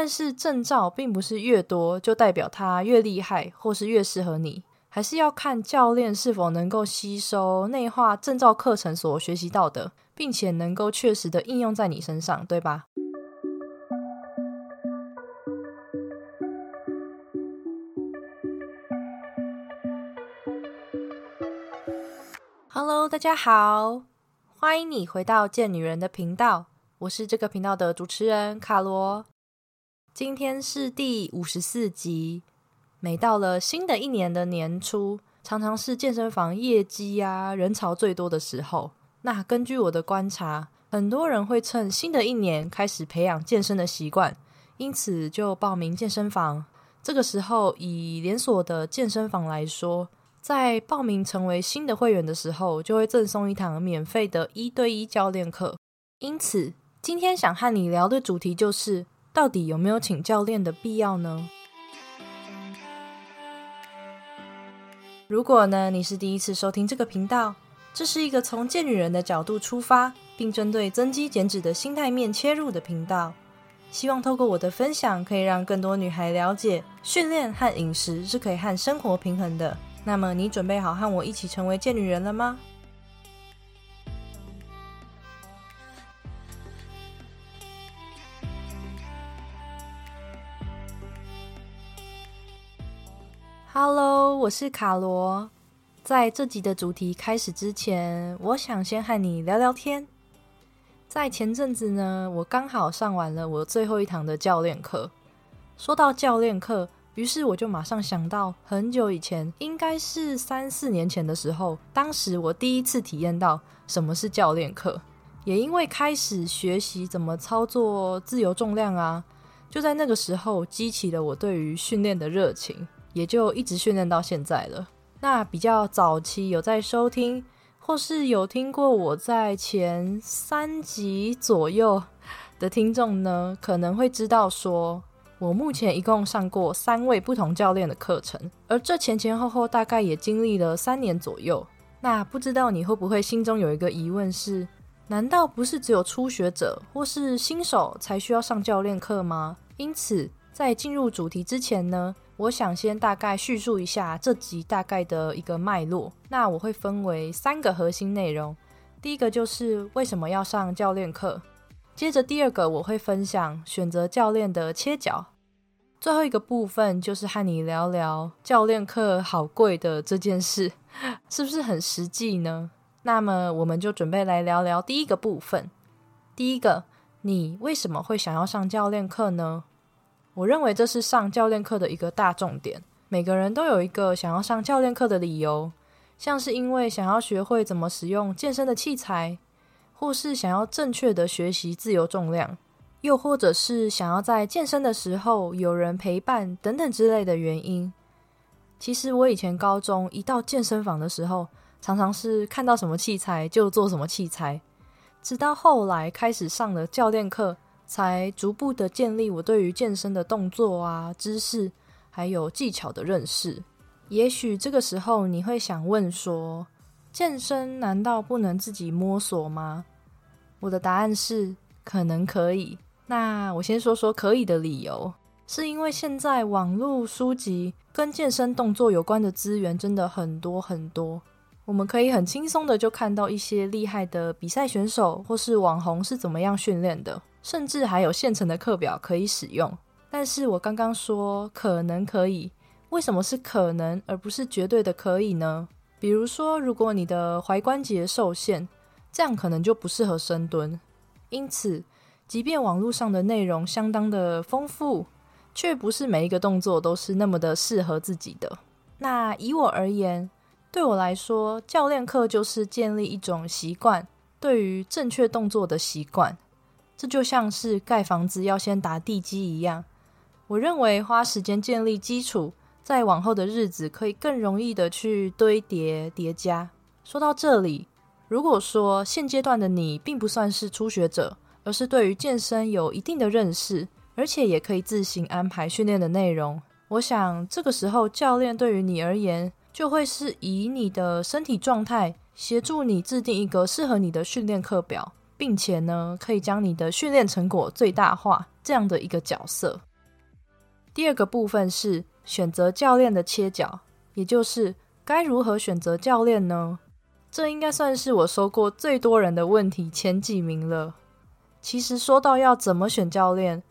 但是证照并不是越多就代表它越厉害，或是越适合你，还是要看教练是否能够吸收内化证照课程所学习到的，并且能够确实的应用在你身上，对吧？Hello，大家好，欢迎你回到贱女人的频道，我是这个频道的主持人卡罗。今天是第五十四集。每到了新的一年的年初，常常是健身房业绩啊人潮最多的时候。那根据我的观察，很多人会趁新的一年开始培养健身的习惯，因此就报名健身房。这个时候，以连锁的健身房来说，在报名成为新的会员的时候，就会赠送一堂免费的一对一教练课。因此，今天想和你聊的主题就是，到底有没有请教练的必要呢？如果呢，你是第一次收听这个频道，这是一个从健女人的角度出发，并针对增肌减脂的心态面切入的频道。希望透过我的分享，可以让更多女孩了解，训练和饮食是可以和生活平衡的。那么，你准备好和我一起成为贱女人了吗我是卡罗。在这集的主题开始之前，我想先和你聊聊天。在前阵子呢，我刚好上完了我最后一堂的教练课。说到教练课。于是我就马上想到，很久以前，应该是三四年前的时候，当时我第一次体验到什么是教练课，也因为开始学习怎么操作自由重量啊，就在那个时候激起了我对于训练的热情，也就一直训练到现在了。那比较早期有在收听，或是有听过我在前三集左右的听众呢，可能会知道说。我目前一共上过三位不同教练的课程，而这前前后后大概也经历了三年左右。那不知道你会不会心中有一个疑问是：难道不是只有初学者或是新手才需要上教练课吗？因此，在进入主题之前呢，我想先大概叙述一下这集大概的一个脉络。那我会分为三个核心内容，第一个就是为什么要上教练课。接着第二个，我会分享选择教练的切角。最后一个部分就是和你聊聊教练课好贵的这件事，是不是很实际呢？那么我们就准备来聊聊第一个部分。第一个，你为什么会想要上教练课呢？我认为这是上教练课的一个大重点。每个人都有一个想要上教练课的理由，像是因为想要学会怎么使用健身的器材。或是想要正确的学习自由重量，又或者是想要在健身的时候有人陪伴等等之类的原因。其实我以前高中一到健身房的时候，常常是看到什么器材就做什么器材，直到后来开始上了教练课，才逐步的建立我对于健身的动作啊、姿势还有技巧的认识。也许这个时候你会想问说。健身难道不能自己摸索吗？我的答案是可能可以。那我先说说可以的理由，是因为现在网络书籍跟健身动作有关的资源真的很多很多，我们可以很轻松的就看到一些厉害的比赛选手或是网红是怎么样训练的，甚至还有现成的课表可以使用。但是我刚刚说可能可以，为什么是可能而不是绝对的可以呢？比如说，如果你的踝关节受限，这样可能就不适合深蹲。因此，即便网络上的内容相当的丰富，却不是每一个动作都是那么的适合自己的。那以我而言，对我来说，教练课就是建立一种习惯，对于正确动作的习惯。这就像是盖房子要先打地基一样。我认为花时间建立基础。在往后的日子，可以更容易的去堆叠叠加。说到这里，如果说现阶段的你并不算是初学者，而是对于健身有一定的认识，而且也可以自行安排训练的内容，我想这个时候教练对于你而言，就会是以你的身体状态协助你制定一个适合你的训练课表，并且呢，可以将你的训练成果最大化这样的一个角色。第二个部分是选择教练的切角，也就是该如何选择教练呢？这应该算是我收过最多人的问题前几名了。其实说到要怎么选教练，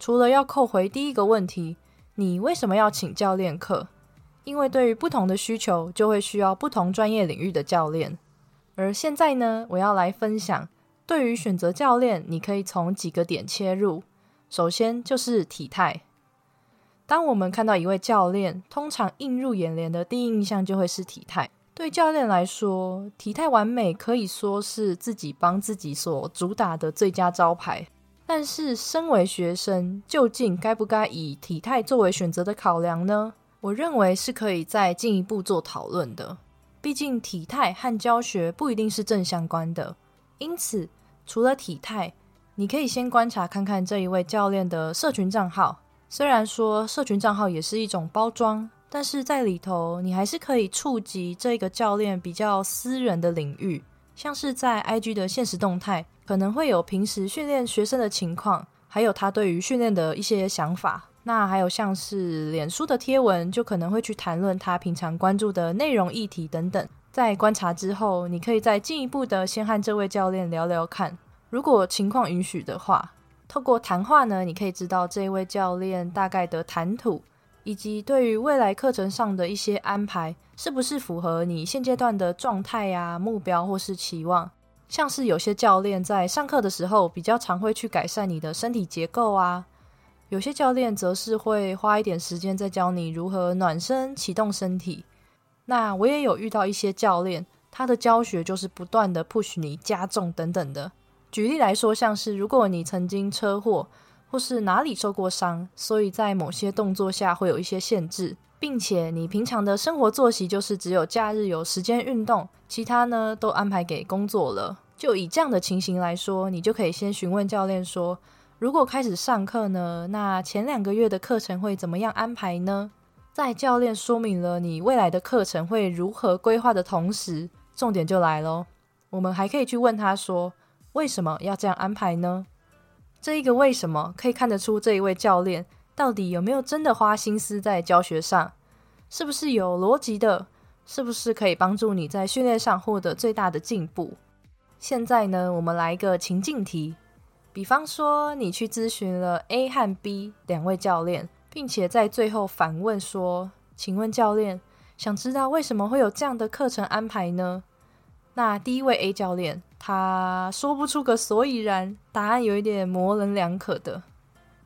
除了要扣回第一个问题，你为什么要请教练课？因为对于不同的需求，就会需要不同专业领域的教练。而现在呢，我要来分享，对于选择教练，你可以从几个点切入。首先就是体态。当我们看到一位教练，通常映入眼帘的第一印象就会是体态。对教练来说，体态完美可以说是自己帮自己所主打的最佳招牌。但是，身为学生，究竟该不该以体态作为选择的考量呢？我认为是可以再进一步做讨论的，毕竟体态和教学不一定是正相关的。因此，除了体态，你可以先观察看看这一位教练的社群账号。虽然说社群账号也是一种包装，但是在里头你还是可以触及这个教练比较私人的领域，像是在 IG 的现实动态，可能会有平时训练学生的情况，还有他对于训练的一些想法。那还有像是脸书的贴文，就可能会去谈论他平常关注的内容议题等等。在观察之后，你可以再进一步的先和这位教练聊聊看，如果情况允许的话，透过谈话呢，你可以知道这位教练大概的谈吐，以及对于未来课程上的一些安排，是不是符合你现阶段的状态呀、目标或是期望。像是有些教练在上课的时候，比较常会去改善你的身体结构啊。有些教练则是会花一点时间在教你如何暖身、启动身体。那我也有遇到一些教练，他的教学就是不断的 push 你加重等等的。举例来说，像是如果你曾经车祸或是哪里受过伤，所以在某些动作下会有一些限制，并且你平常的生活作息就是只有假日有时间运动，其他呢都安排给工作了。就以这样的情形来说，你就可以先询问教练说。如果开始上课呢，那前两个月的课程会怎么样安排呢？在教练说明了你未来的课程会如何规划的同时，重点就来喽。我们还可以去问他说，为什么要这样安排呢？这一个为什么可以看得出这一位教练到底有没有真的花心思在教学上，是不是有逻辑的，是不是可以帮助你在训练上获得最大的进步？现在呢，我们来一个情境题。比方说，你去咨询了 A 和 B 两位教练，并且在最后反问说：“请问教练，想知道为什么会有这样的课程安排呢？”那第一位 A 教练他说不出个所以然，答案有一点模棱两可的。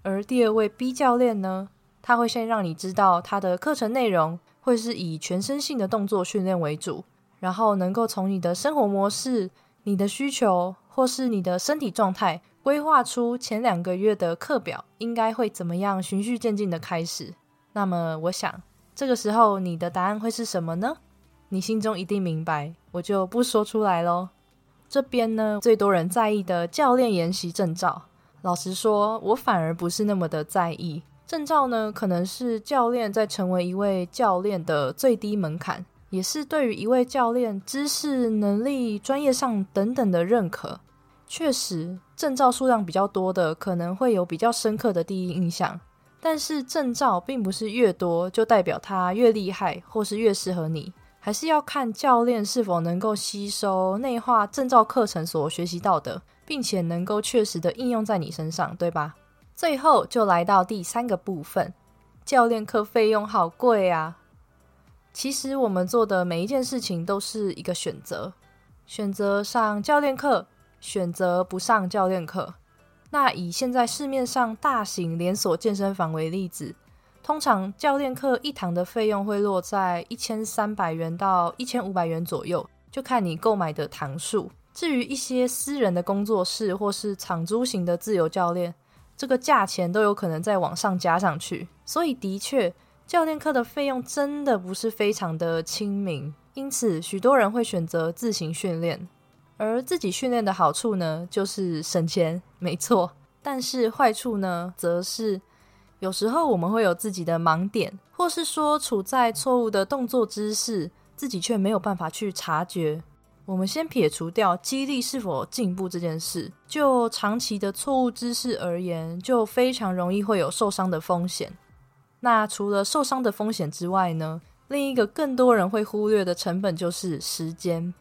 而第二位 B 教练呢，他会先让你知道他的课程内容会是以全身性的动作训练为主，然后能够从你的生活模式、你的需求或是你的身体状态。规划出前两个月的课表应该会怎么样，循序渐进的开始。那么，我想这个时候你的答案会是什么呢？你心中一定明白，我就不说出来喽。这边呢，最多人在意的教练研习证照，老实说，我反而不是那么的在意。证照呢，可能是教练在成为一位教练的最低门槛，也是对于一位教练知识、能力、专业上等等的认可。确实，证照数量比较多的，可能会有比较深刻的第一印象。但是，证照并不是越多就代表它越厉害，或是越适合你，还是要看教练是否能够吸收内化证照课程所学习到的，并且能够确实的应用在你身上，对吧？最后就来到第三个部分，教练课费用好贵啊！其实我们做的每一件事情都是一个选择，选择上教练课。选择不上教练课，那以现在市面上大型连锁健身房为例子，通常教练课一堂的费用会落在一千三百元到一千五百元左右，就看你购买的堂数。至于一些私人的工作室或是场租型的自由教练，这个价钱都有可能在往上加上去。所以，的确，教练课的费用真的不是非常的亲民，因此许多人会选择自行训练。而自己训练的好处呢，就是省钱，没错。但是坏处呢，则是有时候我们会有自己的盲点，或是说处在错误的动作姿势，自己却没有办法去察觉。我们先撇除掉激励是否进步这件事，就长期的错误姿势而言，就非常容易会有受伤的风险。那除了受伤的风险之外呢？另一个更多人会忽略的成本就是时间。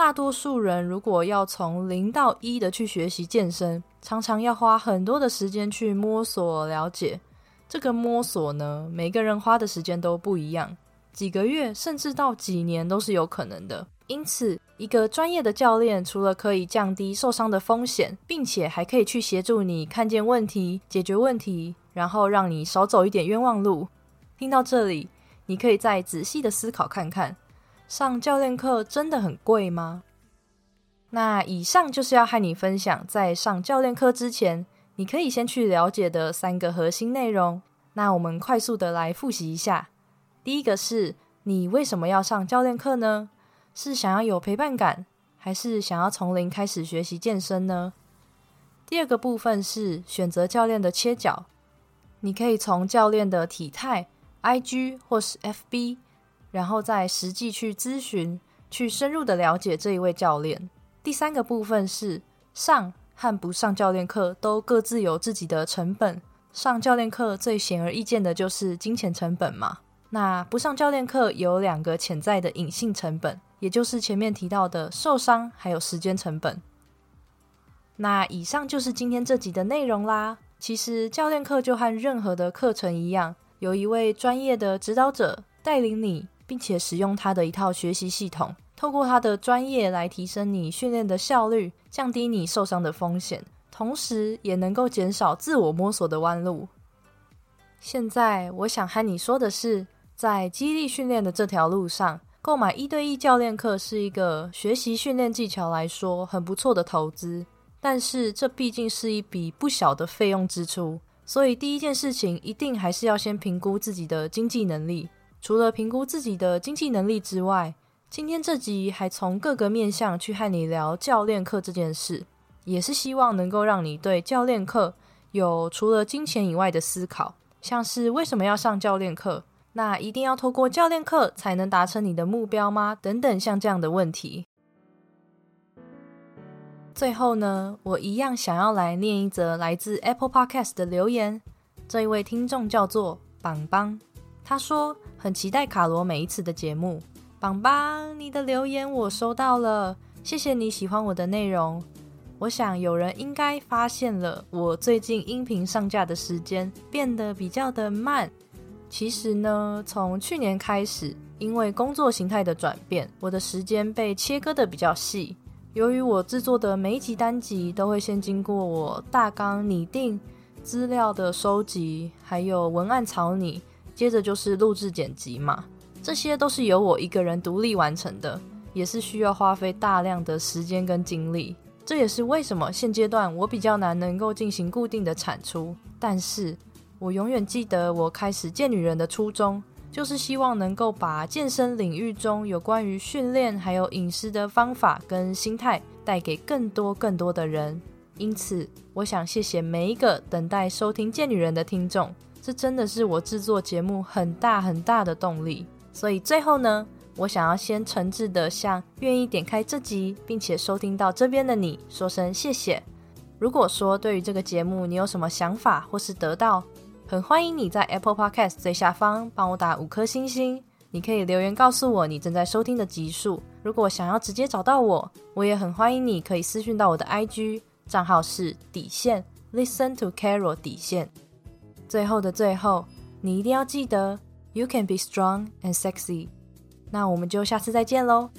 大多数人如果要从零到一的去学习健身，常常要花很多的时间去摸索了解。这个摸索呢，每个人花的时间都不一样，几个月甚至到几年都是有可能的。因此，一个专业的教练除了可以降低受伤的风险，并且还可以去协助你看见问题、解决问题，然后让你少走一点冤枉路。听到这里，你可以再仔细的思考看看，上教练课真的很贵吗？那以上就是要和你分享，在上教练课之前，你可以先去了解的三个核心内容。那我们快速的来复习一下。第一个是你为什么要上教练课呢？是想要有陪伴感，还是想要从零开始学习健身呢？第二个部分是选择教练的切角，你可以从教练的体态、IG 或是 FB，然后再实际去咨询，去深入的了解这一位教练。第三个部分是上和不上教练课都各自有自己的成本，上教练课最显而易见的就是金钱成本嘛。那不上教练课有两个潜在的隐性成本。也就是前面提到的受伤，还有时间成本。那以上就是今天这集的内容啦。其实教练课就和任何的课程一样，有一位专业的指导者带领你，并且使用他的一套学习系统，透过他的专业来提升你训练的效率，降低你受伤的风险，同时也能够减少自我摸索的弯路。现在我想和你说的是，在激励训练的这条路上。购买一对一教练课是一个学习训练技巧来说很不错的投资，但是这毕竟是一笔不小的费用支出，所以第一件事情一定还是要先评估自己的经济能力。除了评估自己的经济能力之外，今天这集还从各个面向去和你聊教练课这件事，也是希望能够让你对教练课有除了金钱以外的思考，像是为什么要上教练课。那一定要透过教练课才能达成你的目标吗？等等，像这样的问题。最后呢，我一样想要来念一则来自 Apple Podcast 的留言。这一位听众叫做邦邦，他说很期待卡罗每一次的节目。邦邦，你的留言我收到了，谢谢你喜欢我的内容。我想有人应该发现了，我最近音频上架的时间变得比较的慢。其实呢，从去年开始，因为工作形态的转变，我的时间被切割的比较细。由于我制作的每一集单集都会先经过我大纲拟定、资料的收集，还有文案草拟，接着就是录制剪辑嘛，这些都是由我一个人独立完成的，也是需要花费大量的时间跟精力。这也是为什么现阶段我比较难能够进行固定的产出，但是。我永远记得我开始见女人的初衷，就是希望能够把健身领域中有关于训练还有饮食的方法跟心态带给更多更多的人。因此，我想谢谢每一个等待收听见女人的听众，这真的是我制作节目很大很大的动力。所以最后呢，我想要先诚挚的向愿意点开这集并且收听到这边的你说声谢谢。如果说对于这个节目你有什么想法或是得到，很欢迎你在 Apple Podcast 最下方帮我打五颗星星。你可以留言告诉我你正在收听的集数。如果想要直接找到我，我也很欢迎你可以私讯到我的 IG 账号是底线 Listen to Carol 底线。最后的最后，你一定要记得 You can be strong and sexy。那我们就下次再见喽。